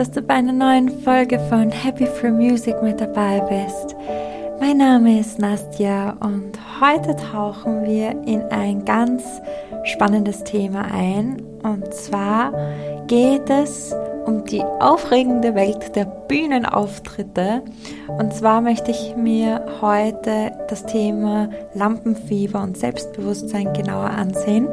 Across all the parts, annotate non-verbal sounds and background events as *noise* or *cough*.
dass du bei einer neuen Folge von Happy Free Music mit dabei bist. Mein Name ist Nastja und heute tauchen wir in ein ganz spannendes Thema ein. Und zwar geht es um die aufregende Welt der Bühnenauftritte. Und zwar möchte ich mir heute das Thema Lampenfieber und Selbstbewusstsein genauer ansehen.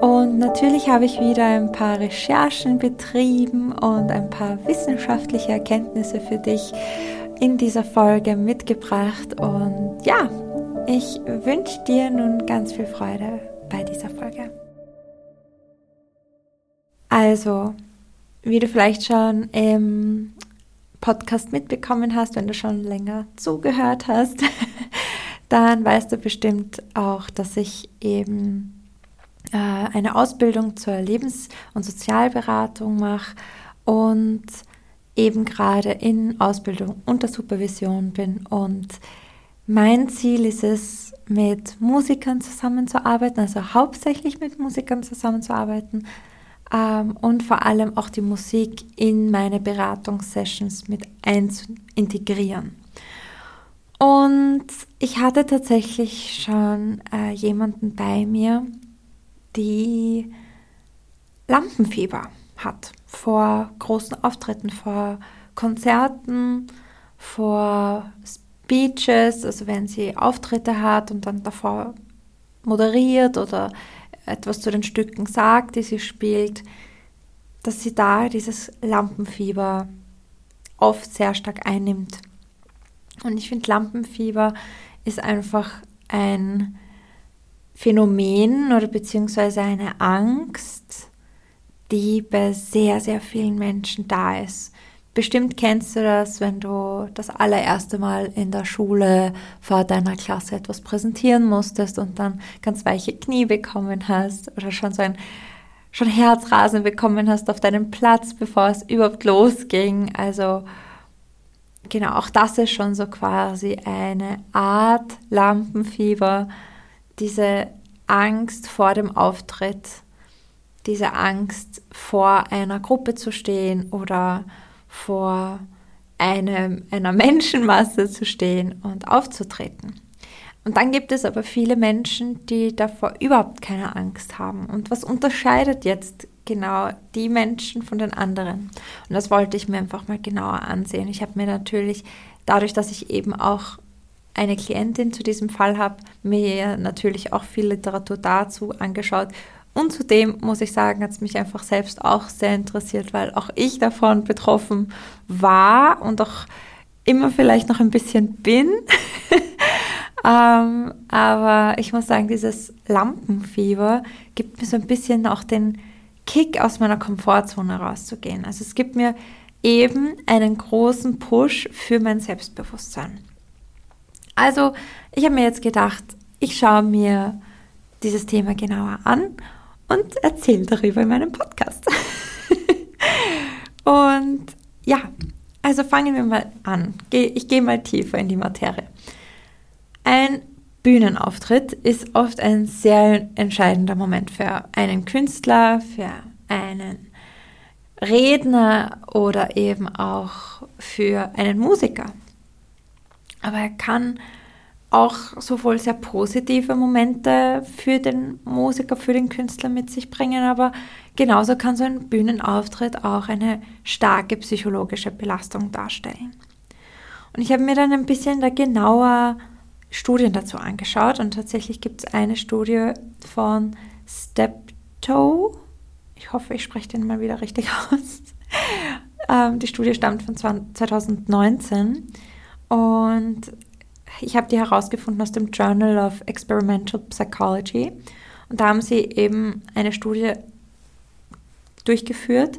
Und natürlich habe ich wieder ein paar Recherchen betrieben und ein paar wissenschaftliche Erkenntnisse für dich in dieser Folge mitgebracht. Und ja, ich wünsche dir nun ganz viel Freude bei dieser Folge. Also, wie du vielleicht schon im Podcast mitbekommen hast, wenn du schon länger zugehört hast, *laughs* dann weißt du bestimmt auch, dass ich eben äh, eine Ausbildung zur Lebens- und Sozialberatung mache und eben gerade in Ausbildung unter Supervision bin. Und mein Ziel ist es, mit Musikern zusammenzuarbeiten, also hauptsächlich mit Musikern zusammenzuarbeiten, ähm, und vor allem auch die Musik in meine Beratungssessions mit integrieren. Und ich hatte tatsächlich schon äh, jemanden bei mir, die Lampenfieber hat vor großen Auftritten, vor Konzerten, vor Speeches, also wenn sie Auftritte hat und dann davor moderiert oder etwas zu den Stücken sagt, die sie spielt, dass sie da dieses Lampenfieber oft sehr stark einnimmt. Und ich finde, Lampenfieber ist einfach ein Phänomen oder beziehungsweise eine Angst, die bei sehr, sehr vielen Menschen da ist. Bestimmt kennst du das, wenn du das allererste Mal in der Schule vor deiner Klasse etwas präsentieren musstest und dann ganz weiche Knie bekommen hast oder schon so ein schon Herzrasen bekommen hast auf deinem Platz, bevor es überhaupt losging. Also genau, auch das ist schon so quasi eine Art Lampenfieber, diese Angst vor dem Auftritt, diese Angst vor einer Gruppe zu stehen oder vor einem, einer Menschenmasse zu stehen und aufzutreten. Und dann gibt es aber viele Menschen, die davor überhaupt keine Angst haben. Und was unterscheidet jetzt genau die Menschen von den anderen? Und das wollte ich mir einfach mal genauer ansehen. Ich habe mir natürlich, dadurch, dass ich eben auch eine Klientin zu diesem Fall habe, mir natürlich auch viel Literatur dazu angeschaut und zudem muss ich sagen, hat es mich einfach selbst auch sehr interessiert, weil auch ich davon betroffen war und auch immer vielleicht noch ein bisschen bin. *laughs* ähm, aber ich muss sagen, dieses Lampenfieber gibt mir so ein bisschen auch den Kick aus meiner Komfortzone rauszugehen. Also es gibt mir eben einen großen Push für mein Selbstbewusstsein. Also ich habe mir jetzt gedacht, ich schaue mir dieses Thema genauer an und erzähle darüber in meinem Podcast. *laughs* und ja, also fangen wir mal an. Ich gehe mal tiefer in die Materie. Ein Bühnenauftritt ist oft ein sehr entscheidender Moment für einen Künstler, für einen Redner oder eben auch für einen Musiker. Aber er kann auch sowohl sehr positive Momente für den Musiker, für den Künstler mit sich bringen, aber genauso kann so ein Bühnenauftritt auch eine starke psychologische Belastung darstellen. Und ich habe mir dann ein bisschen da genauer Studien dazu angeschaut und tatsächlich gibt es eine Studie von Steptoe. Ich hoffe, ich spreche den mal wieder richtig *laughs* aus. Ähm, die Studie stammt von 2019 und ich habe die herausgefunden aus dem Journal of Experimental Psychology. Und da haben sie eben eine Studie durchgeführt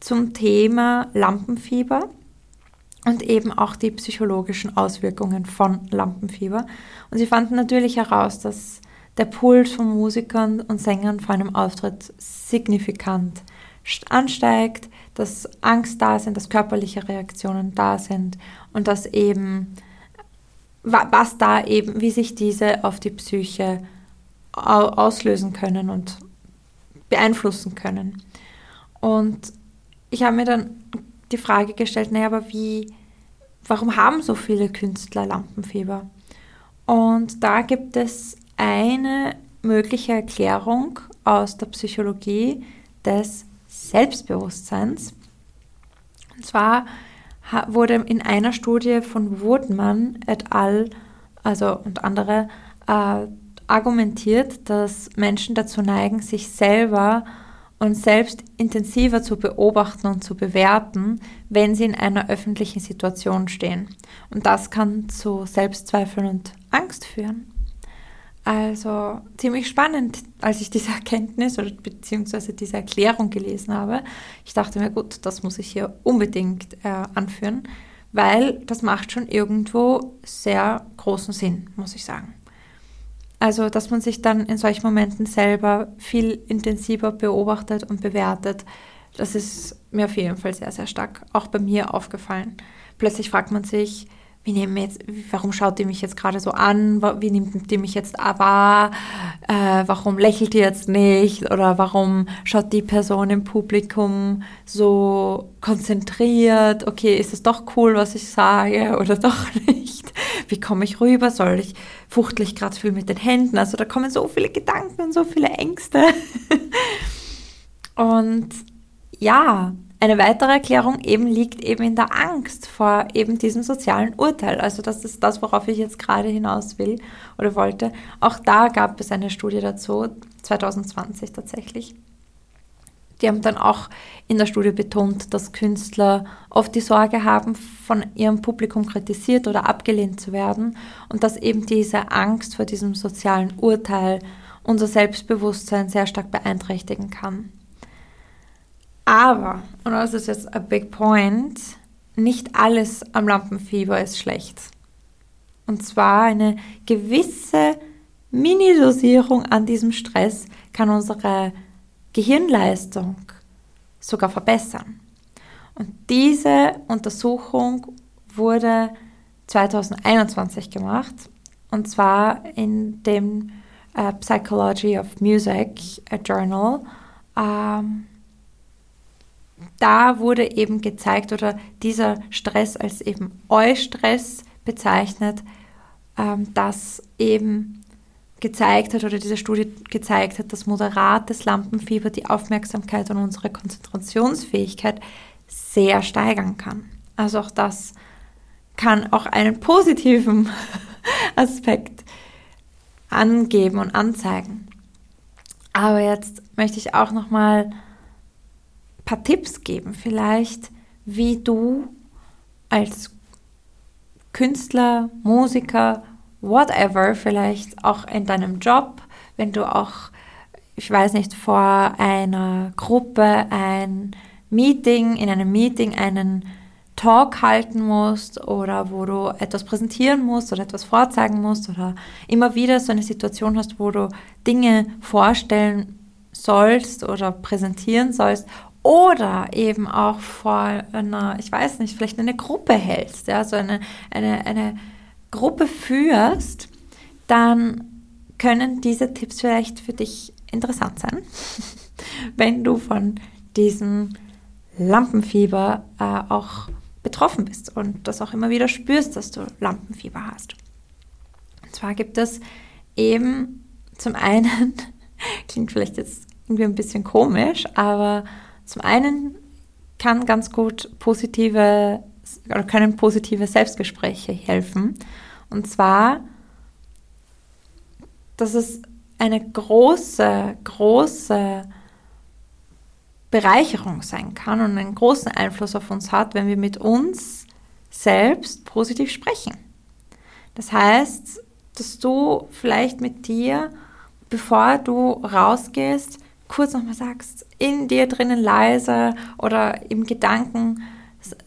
zum Thema Lampenfieber und eben auch die psychologischen Auswirkungen von Lampenfieber. Und sie fanden natürlich heraus, dass der Puls von Musikern und Sängern vor einem Auftritt signifikant ansteigt, dass Angst da sind, dass körperliche Reaktionen da sind und dass eben was da eben, wie sich diese auf die Psyche auslösen können und beeinflussen können. Und ich habe mir dann die Frage gestellt, naja, aber wie, warum haben so viele Künstler Lampenfieber? Und da gibt es eine mögliche Erklärung aus der Psychologie des Selbstbewusstseins. Und zwar wurde in einer Studie von Woodman et al., also und andere, äh, argumentiert, dass Menschen dazu neigen, sich selber und selbst intensiver zu beobachten und zu bewerten, wenn sie in einer öffentlichen Situation stehen. Und das kann zu Selbstzweifeln und Angst führen. Also ziemlich spannend, als ich diese Erkenntnis oder beziehungsweise diese Erklärung gelesen habe. Ich dachte mir, gut, das muss ich hier unbedingt äh, anführen, weil das macht schon irgendwo sehr großen Sinn, muss ich sagen. Also, dass man sich dann in solchen Momenten selber viel intensiver beobachtet und bewertet, das ist mir auf jeden Fall sehr, sehr stark auch bei mir aufgefallen. Plötzlich fragt man sich, wie nehmen jetzt, warum schaut die mich jetzt gerade so an? Wie nimmt die mich jetzt wahr? Äh, warum lächelt die jetzt nicht? Oder warum schaut die Person im Publikum so konzentriert? Okay, ist es doch cool, was ich sage *laughs* oder doch nicht? Wie komme ich rüber? Soll ich fuchtel gerade viel mit den Händen? Also da kommen so viele Gedanken und so viele Ängste. *laughs* und ja, eine weitere Erklärung eben liegt eben in der Angst vor eben diesem sozialen Urteil. Also das ist das, worauf ich jetzt gerade hinaus will oder wollte. Auch da gab es eine Studie dazu, 2020 tatsächlich. Die haben dann auch in der Studie betont, dass Künstler oft die Sorge haben, von ihrem Publikum kritisiert oder abgelehnt zu werden und dass eben diese Angst vor diesem sozialen Urteil unser Selbstbewusstsein sehr stark beeinträchtigen kann. Aber, und das ist jetzt a big point, nicht alles am Lampenfieber ist schlecht. Und zwar eine gewisse Mini-Dosierung an diesem Stress kann unsere Gehirnleistung sogar verbessern. Und diese Untersuchung wurde 2021 gemacht und zwar in dem uh, Psychology of Music Journal. Ähm, da wurde eben gezeigt oder dieser Stress als eben Eustress bezeichnet, ähm, dass eben gezeigt hat oder diese Studie gezeigt hat, dass moderates Lampenfieber die Aufmerksamkeit und unsere Konzentrationsfähigkeit sehr steigern kann. Also auch das kann auch einen positiven *laughs* Aspekt angeben und anzeigen. Aber jetzt möchte ich auch noch mal paar Tipps geben, vielleicht, wie du als Künstler, Musiker, whatever, vielleicht auch in deinem Job, wenn du auch, ich weiß nicht, vor einer Gruppe ein Meeting, in einem Meeting einen Talk halten musst oder wo du etwas präsentieren musst oder etwas vorzeigen musst oder immer wieder so eine Situation hast, wo du Dinge vorstellen sollst oder präsentieren sollst oder eben auch vor einer, ich weiß nicht, vielleicht eine Gruppe hältst, ja, so eine, eine, eine Gruppe führst, dann können diese Tipps vielleicht für dich interessant sein, *laughs* wenn du von diesem Lampenfieber äh, auch betroffen bist und das auch immer wieder spürst, dass du Lampenfieber hast. Und zwar gibt es eben zum einen, *laughs* klingt vielleicht jetzt irgendwie ein bisschen komisch, aber zum einen kann ganz gut positive oder können positive Selbstgespräche helfen. Und zwar, dass es eine große, große Bereicherung sein kann und einen großen Einfluss auf uns hat, wenn wir mit uns selbst positiv sprechen. Das heißt, dass du vielleicht mit dir, bevor du rausgehst, kurz nochmal sagst, in dir drinnen leise oder im Gedanken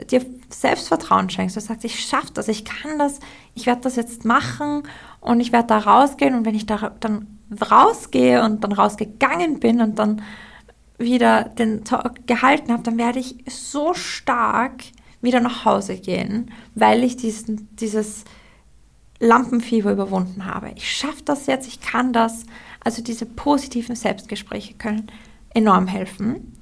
dir Selbstvertrauen schenkst. Du sagst, ich schaffe das, ich kann das, ich werde das jetzt machen und ich werde da rausgehen und wenn ich da dann rausgehe und dann rausgegangen bin und dann wieder den Talk gehalten habe, dann werde ich so stark wieder nach Hause gehen, weil ich diesen, dieses Lampenfieber überwunden habe. Ich schaffe das jetzt, ich kann das. Also diese positiven Selbstgespräche können enorm helfen.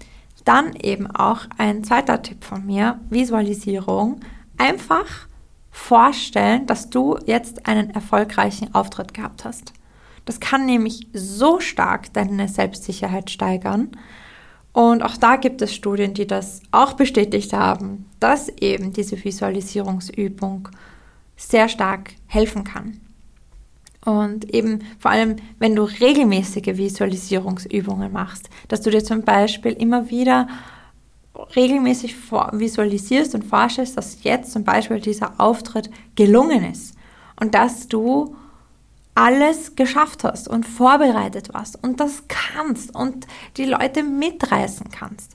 Dann eben auch ein zweiter Tipp von mir, Visualisierung. Einfach vorstellen, dass du jetzt einen erfolgreichen Auftritt gehabt hast. Das kann nämlich so stark deine Selbstsicherheit steigern. Und auch da gibt es Studien, die das auch bestätigt haben, dass eben diese Visualisierungsübung sehr stark helfen kann. Und eben vor allem, wenn du regelmäßige Visualisierungsübungen machst, dass du dir zum Beispiel immer wieder regelmäßig visualisierst und vorstellst, dass jetzt zum Beispiel dieser Auftritt gelungen ist und dass du alles geschafft hast und vorbereitet warst und das kannst und die Leute mitreißen kannst.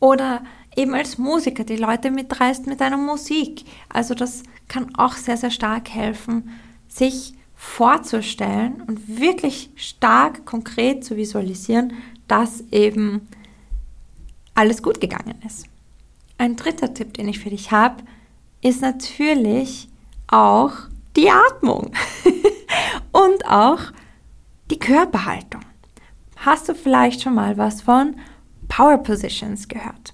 Oder eben als Musiker die Leute mitreißt mit deiner Musik. Also das kann auch sehr, sehr stark helfen, sich vorzustellen und wirklich stark konkret zu visualisieren, dass eben alles gut gegangen ist. Ein dritter Tipp, den ich für dich habe, ist natürlich auch die Atmung *laughs* und auch die Körperhaltung. Hast du vielleicht schon mal was von Power Positions gehört?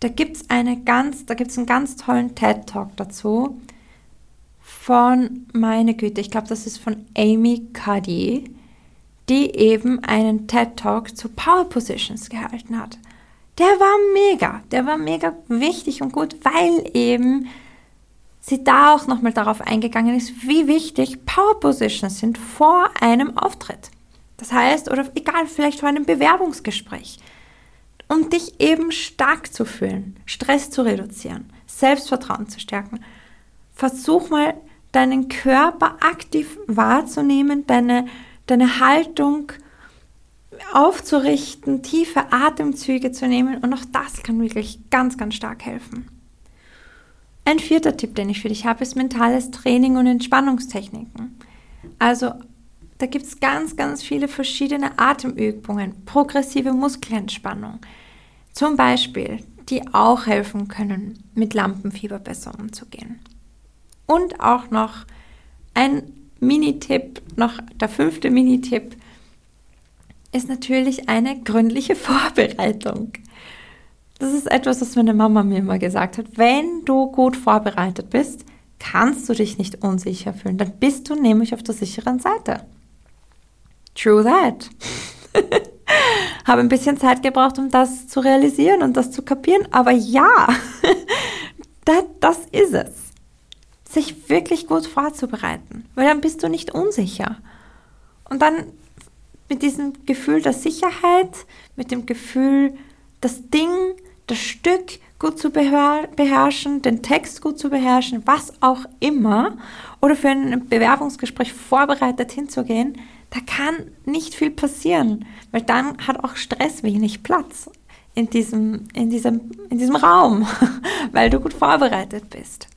Da gibt es einen ganz tollen TED Talk dazu von, meine Güte, ich glaube, das ist von Amy Cuddy, die eben einen TED Talk zu Power Positions gehalten hat. Der war mega, der war mega wichtig und gut, weil eben sie da auch nochmal darauf eingegangen ist, wie wichtig Power Positions sind vor einem Auftritt. Das heißt, oder egal, vielleicht vor einem Bewerbungsgespräch, um dich eben stark zu fühlen, Stress zu reduzieren, Selbstvertrauen zu stärken. Versuch mal, deinen Körper aktiv wahrzunehmen, deine, deine Haltung aufzurichten, tiefe Atemzüge zu nehmen und auch das kann wirklich ganz, ganz stark helfen. Ein vierter Tipp, den ich für dich habe, ist mentales Training und Entspannungstechniken. Also da gibt es ganz, ganz viele verschiedene Atemübungen, progressive Muskelentspannung zum Beispiel, die auch helfen können, mit Lampenfieber besser umzugehen. Und auch noch ein Minitipp, noch der fünfte Minitipp, ist natürlich eine gründliche *laughs* Vorbereitung. Das ist etwas, was meine Mama mir immer gesagt hat. Wenn du gut vorbereitet bist, kannst du dich nicht unsicher fühlen. Dann bist du nämlich auf der sicheren Seite. True that. *laughs* Habe ein bisschen Zeit gebraucht, um das zu realisieren und das zu kapieren. Aber ja, *laughs* das, das ist es. Sich wirklich gut vorzubereiten, weil dann bist du nicht unsicher. Und dann mit diesem Gefühl der Sicherheit, mit dem Gefühl, das Ding das Stück gut zu beherrschen, den Text gut zu beherrschen, was auch immer, oder für ein Bewerbungsgespräch vorbereitet hinzugehen, da kann nicht viel passieren, weil dann hat auch Stress wenig Platz in diesem, in diesem, in diesem Raum, *laughs* weil du gut vorbereitet bist.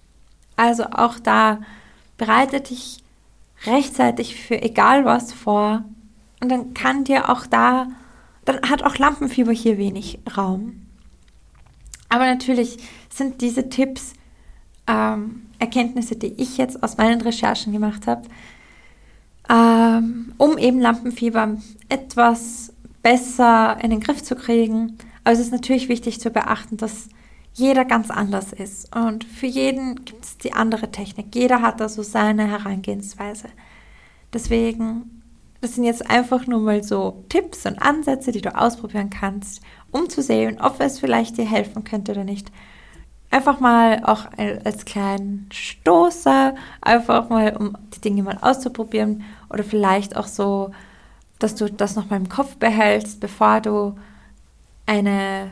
Also auch da bereite dich rechtzeitig für egal was vor und dann kann dir auch da, dann hat auch Lampenfieber hier wenig Raum. Aber natürlich sind diese Tipps ähm, Erkenntnisse, die ich jetzt aus meinen Recherchen gemacht habe, ähm, um eben Lampenfieber etwas besser in den Griff zu kriegen. Aber es ist natürlich wichtig zu beachten, dass jeder ganz anders ist. Und für jeden gibt es die andere Technik. Jeder hat da so seine Herangehensweise. Deswegen, das sind jetzt einfach nur mal so Tipps und Ansätze, die du ausprobieren kannst, um zu sehen, ob es vielleicht dir helfen könnte oder nicht. Einfach mal auch als kleinen Stoßer, einfach mal, um die Dinge mal auszuprobieren oder vielleicht auch so, dass du das nochmal im Kopf behältst, bevor du eine,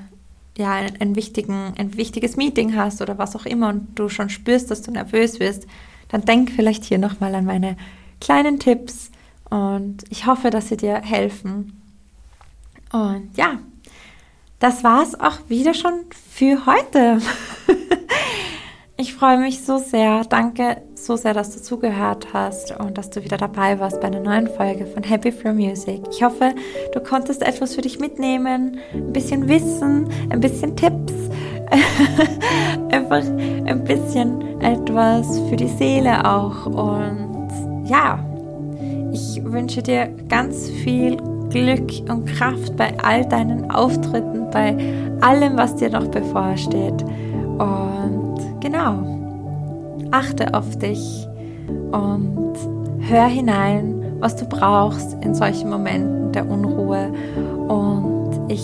ja, ein, ein, wichtigen, ein wichtiges Meeting hast oder was auch immer und du schon spürst, dass du nervös bist, dann denk vielleicht hier nochmal an meine kleinen Tipps und ich hoffe, dass sie dir helfen. Und ja, das war es auch wieder schon für heute. *laughs* ich freue mich so sehr. Danke so sehr, dass du zugehört hast und dass du wieder dabei warst bei einer neuen Folge von Happy Flow Music. Ich hoffe, du konntest etwas für dich mitnehmen, ein bisschen Wissen, ein bisschen Tipps, *laughs* einfach ein bisschen etwas für die Seele auch. Und ja, ich wünsche dir ganz viel Glück und Kraft bei all deinen Auftritten, bei allem, was dir noch bevorsteht. Und genau, achte auf dich und hör hinein, was du brauchst in solchen Momenten der Unruhe. Und ich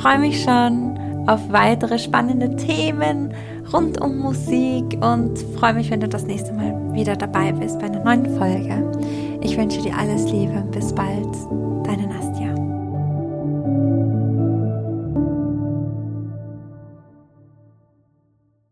freue mich schon auf weitere spannende Themen rund um Musik und freue mich, wenn du das nächste Mal wieder dabei bist bei einer neuen Folge. Ich wünsche dir alles Liebe und bis bald, deine Nastja.